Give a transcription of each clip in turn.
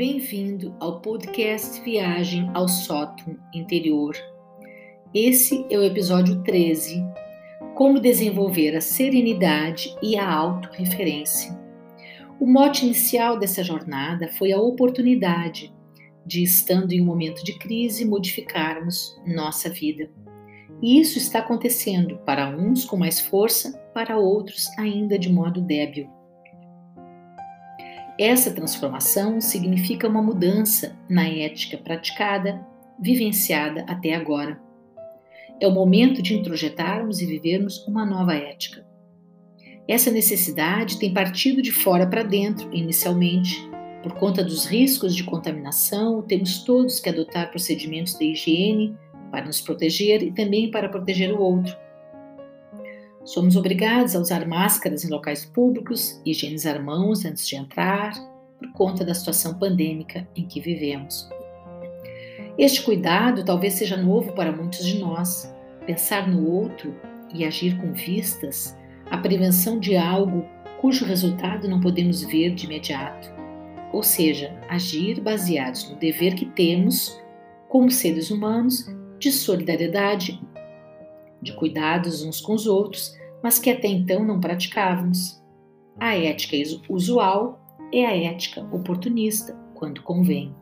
Bem-vindo ao podcast Viagem ao Sótão Interior. Esse é o episódio 13: Como desenvolver a serenidade e a autorreferência. O mote inicial dessa jornada foi a oportunidade de, estando em um momento de crise, modificarmos nossa vida. E isso está acontecendo para uns com mais força, para outros ainda de modo débil. Essa transformação significa uma mudança na ética praticada, vivenciada até agora. É o momento de introjetarmos e vivermos uma nova ética. Essa necessidade tem partido de fora para dentro, inicialmente. Por conta dos riscos de contaminação, temos todos que adotar procedimentos de higiene para nos proteger e também para proteger o outro. Somos obrigados a usar máscaras em locais públicos, higienizar mãos antes de entrar, por conta da situação pandêmica em que vivemos. Este cuidado talvez seja novo para muitos de nós. Pensar no outro e agir com vistas à prevenção de algo cujo resultado não podemos ver de imediato. Ou seja, agir baseados no dever que temos como seres humanos de solidariedade, de cuidados uns com os outros, mas que até então não praticávamos. A ética usual é a ética oportunista, quando convém.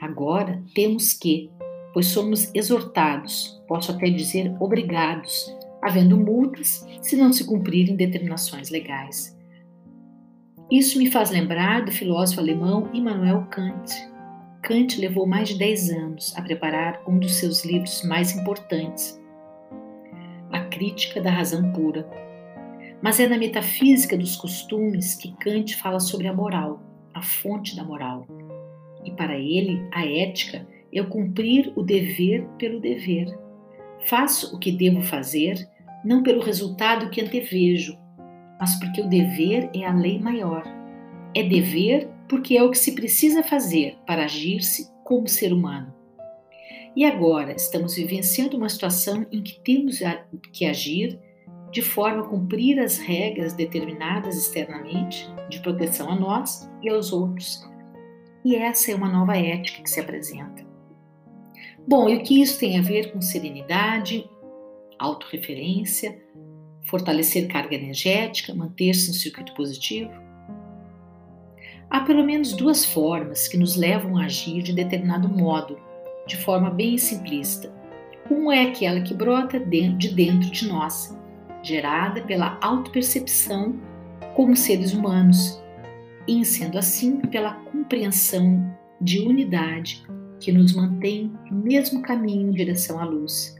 Agora temos que, pois somos exortados, posso até dizer obrigados, havendo multas se não se cumprirem determinações legais. Isso me faz lembrar do filósofo alemão Immanuel Kant. Kant levou mais de 10 anos a preparar um dos seus livros mais importantes, Crítica da Razão Pura. Mas é na metafísica dos costumes que Kant fala sobre a moral, a fonte da moral. E para ele, a ética é o cumprir o dever pelo dever. Faço o que devo fazer, não pelo resultado que antevejo, mas porque o dever é a lei maior. É dever porque é o que se precisa fazer para agir-se como ser humano. E agora estamos vivenciando uma situação em que temos que agir de forma a cumprir as regras determinadas externamente de proteção a nós e aos outros. E essa é uma nova ética que se apresenta. Bom, e o que isso tem a ver com serenidade, autorreferência, fortalecer carga energética, manter-se no circuito positivo? Há pelo menos duas formas que nos levam a agir de determinado modo, de forma bem simplista. Uma é aquela que brota de dentro de nós, gerada pela autopercepção como seres humanos, e, sendo assim, pela compreensão de unidade que nos mantém no mesmo caminho em direção à luz.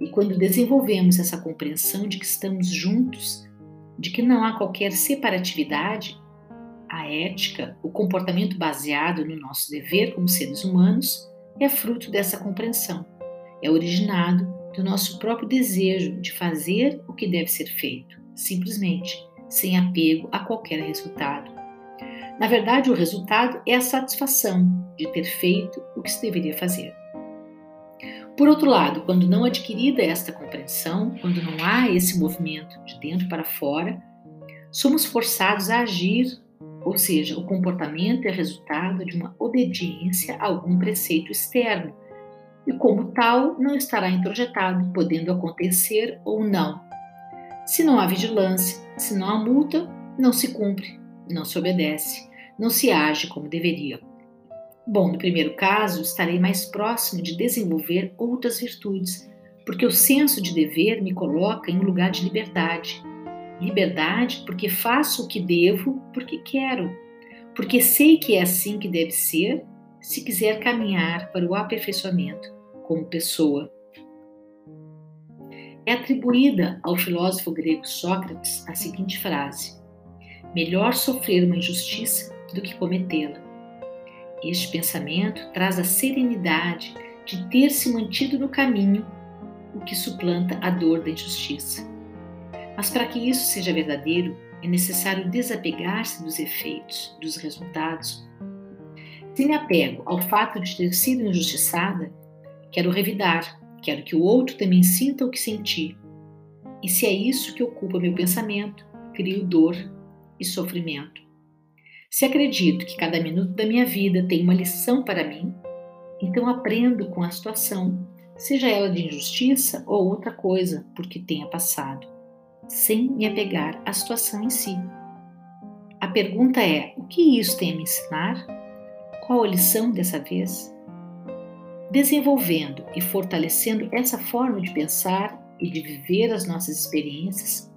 E quando desenvolvemos essa compreensão de que estamos juntos, de que não há qualquer separatividade, a ética, o comportamento baseado no nosso dever como seres humanos, é fruto dessa compreensão. É originado do nosso próprio desejo de fazer o que deve ser feito, simplesmente, sem apego a qualquer resultado. Na verdade, o resultado é a satisfação de ter feito o que se deveria fazer. Por outro lado, quando não adquirida esta compreensão, quando não há esse movimento de dentro para fora, somos forçados a agir, ou seja, o comportamento é resultado de uma obediência a algum preceito externo, e como tal não estará introjetado, podendo acontecer ou não. Se não há vigilância, se não há multa, não se cumpre, não se obedece, não se age como deveria. Bom, no primeiro caso, estarei mais próximo de desenvolver outras virtudes, porque o senso de dever me coloca em um lugar de liberdade. Liberdade porque faço o que devo, porque quero, porque sei que é assim que deve ser, se quiser caminhar para o aperfeiçoamento como pessoa. É atribuída ao filósofo grego Sócrates a seguinte frase: Melhor sofrer uma injustiça do que cometê-la. Este pensamento traz a serenidade de ter se mantido no caminho, o que suplanta a dor da injustiça. Mas para que isso seja verdadeiro, é necessário desapegar-se dos efeitos, dos resultados. Se me apego ao fato de ter sido injustiçada, quero revidar, quero que o outro também sinta o que senti. E se é isso que ocupa meu pensamento, crio dor e sofrimento. Se acredito que cada minuto da minha vida tem uma lição para mim, então aprendo com a situação, seja ela de injustiça ou outra coisa porque tenha passado, sem me apegar à situação em si. A pergunta é: o que isso tem a me ensinar? Qual a lição dessa vez? Desenvolvendo e fortalecendo essa forma de pensar e de viver as nossas experiências,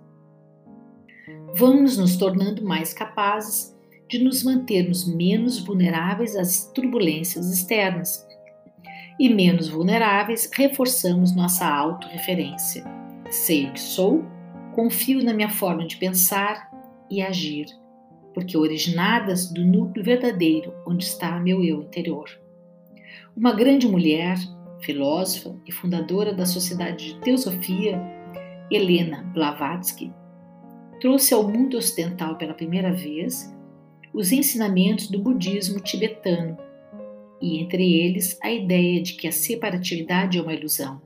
vamos nos tornando mais capazes de nos mantermos menos vulneráveis às turbulências externas. E menos vulneráveis, reforçamos nossa autorreferência. Sei o que sou, confio na minha forma de pensar e agir, porque originadas do núcleo verdadeiro onde está meu eu interior. Uma grande mulher, filósofa e fundadora da Sociedade de Teosofia, Helena Blavatsky, trouxe ao mundo ocidental pela primeira vez os ensinamentos do budismo tibetano, e entre eles a ideia de que a separatividade é uma ilusão.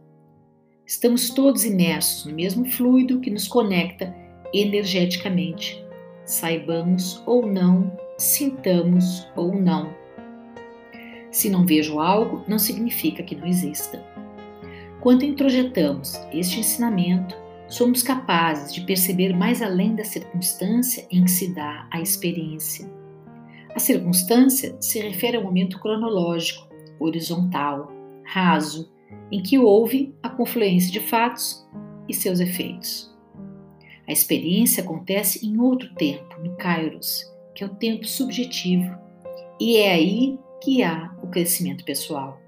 Estamos todos imersos no mesmo fluido que nos conecta energeticamente, saibamos ou não, sintamos ou não. Se não vejo algo, não significa que não exista. Quando introjetamos este ensinamento, somos capazes de perceber mais além da circunstância em que se dá a experiência. A circunstância se refere ao momento cronológico, horizontal, raso, em que houve a confluência de fatos e seus efeitos. A experiência acontece em outro tempo, no Kairos, que é o tempo subjetivo, e é aí que há o crescimento pessoal.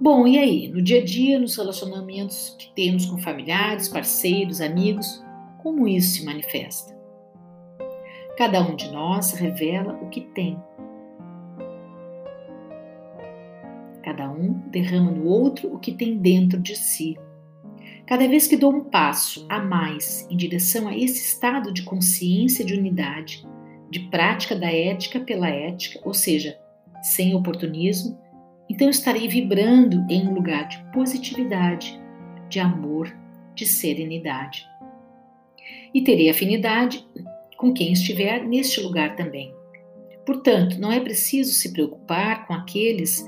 Bom, e aí? No dia a dia, nos relacionamentos que temos com familiares, parceiros, amigos, como isso se manifesta? Cada um de nós revela o que tem. Derrama no outro o que tem dentro de si. Cada vez que dou um passo a mais em direção a esse estado de consciência de unidade, de prática da ética pela ética, ou seja, sem oportunismo, então estarei vibrando em um lugar de positividade, de amor, de serenidade. E terei afinidade com quem estiver neste lugar também. Portanto, não é preciso se preocupar com aqueles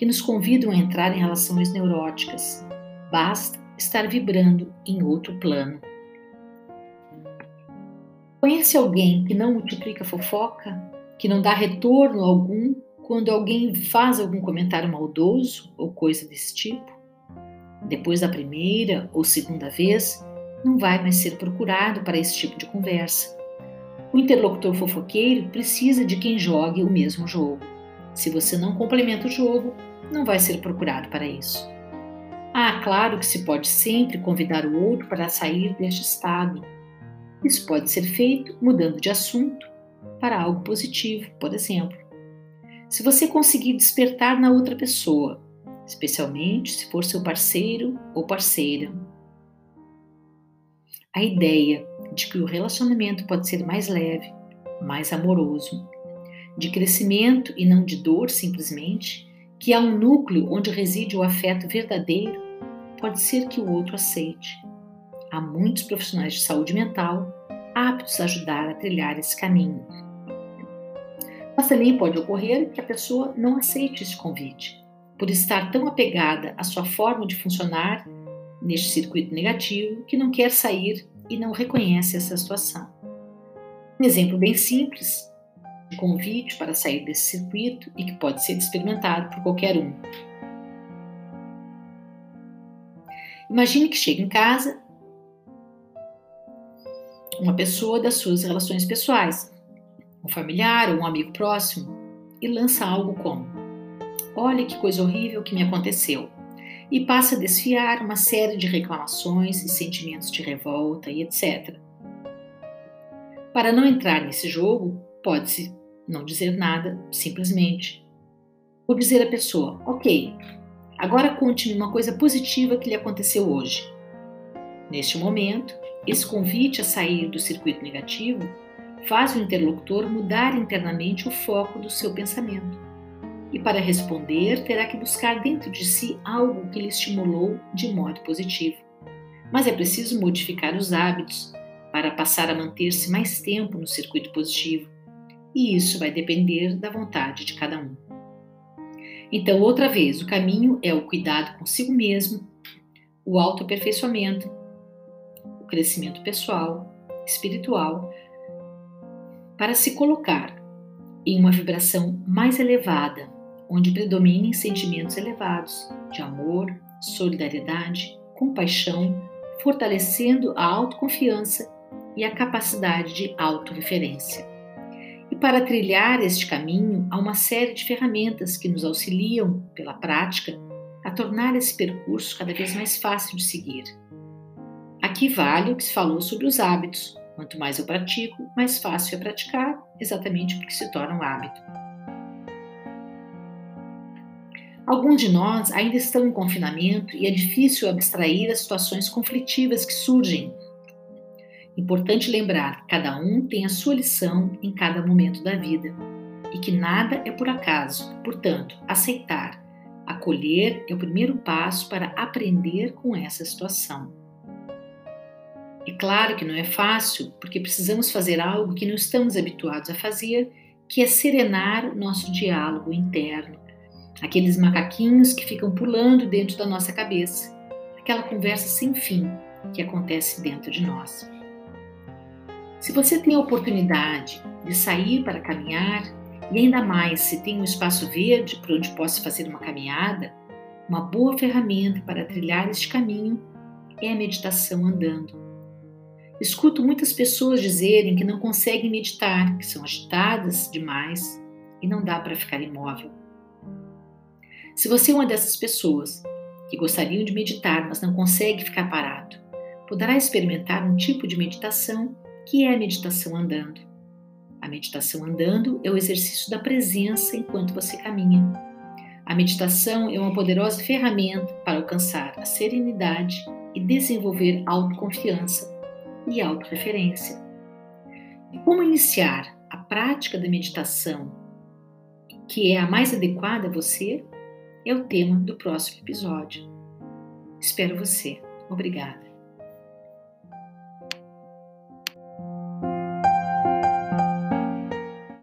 que nos convidam a entrar em relações neuróticas. Basta estar vibrando em outro plano. Conhece alguém que não multiplica fofoca, que não dá retorno algum quando alguém faz algum comentário maldoso ou coisa desse tipo, depois da primeira ou segunda vez, não vai mais ser procurado para esse tipo de conversa. O interlocutor fofoqueiro precisa de quem jogue o mesmo jogo. Se você não complementa o jogo, não vai ser procurado para isso. Ah, claro que se pode sempre convidar o outro para sair deste estado. Isso pode ser feito mudando de assunto para algo positivo, por exemplo. Se você conseguir despertar na outra pessoa, especialmente se for seu parceiro ou parceira, a ideia de que o relacionamento pode ser mais leve, mais amoroso, de crescimento e não de dor simplesmente, que há um núcleo onde reside o afeto verdadeiro, pode ser que o outro aceite. Há muitos profissionais de saúde mental aptos a ajudar a trilhar esse caminho. Mas também pode ocorrer que a pessoa não aceite esse convite, por estar tão apegada à sua forma de funcionar neste circuito negativo que não quer sair e não reconhece essa situação. Um exemplo bem simples convite para sair desse circuito e que pode ser experimentado por qualquer um. Imagine que chega em casa uma pessoa das suas relações pessoais, um familiar ou um amigo próximo e lança algo como: Olha que coisa horrível que me aconteceu. E passa a desfiar uma série de reclamações e sentimentos de revolta e etc. Para não entrar nesse jogo, pode-se não dizer nada, simplesmente. Ou dizer à pessoa: Ok, agora conte-me uma coisa positiva que lhe aconteceu hoje. Neste momento, esse convite a sair do circuito negativo faz o interlocutor mudar internamente o foco do seu pensamento. E para responder, terá que buscar dentro de si algo que lhe estimulou de modo positivo. Mas é preciso modificar os hábitos para passar a manter-se mais tempo no circuito positivo, e isso vai depender da vontade de cada um. Então, outra vez, o caminho é o cuidado consigo mesmo, o autoaperfeiçoamento, o crescimento pessoal, espiritual, para se colocar em uma vibração mais elevada, onde predominem sentimentos elevados de amor, solidariedade, compaixão, fortalecendo a autoconfiança e a capacidade de autorreferência. E para trilhar este caminho, há uma série de ferramentas que nos auxiliam, pela prática, a tornar esse percurso cada vez mais fácil de seguir. Aqui vale o que se falou sobre os hábitos. Quanto mais eu pratico, mais fácil é praticar, exatamente porque se torna um hábito. Alguns de nós ainda estão em confinamento e é difícil abstrair as situações conflitivas que surgem. Importante lembrar que cada um tem a sua lição em cada momento da vida e que nada é por acaso. Portanto, aceitar, acolher é o primeiro passo para aprender com essa situação. É claro que não é fácil, porque precisamos fazer algo que não estamos habituados a fazer, que é serenar nosso diálogo interno aqueles macaquinhos que ficam pulando dentro da nossa cabeça, aquela conversa sem fim que acontece dentro de nós. Se você tem a oportunidade de sair para caminhar, e ainda mais se tem um espaço verde por onde possa fazer uma caminhada, uma boa ferramenta para trilhar este caminho é a meditação andando. Escuto muitas pessoas dizerem que não conseguem meditar, que são agitadas demais e não dá para ficar imóvel. Se você é uma dessas pessoas que gostariam de meditar, mas não consegue ficar parado, poderá experimentar um tipo de meditação que é a meditação andando. A meditação andando é o exercício da presença enquanto você caminha. A meditação é uma poderosa ferramenta para alcançar a serenidade e desenvolver autoconfiança e autorreferência. E como iniciar a prática da meditação que é a mais adequada a você? é o tema do próximo episódio. Espero você. Obrigada.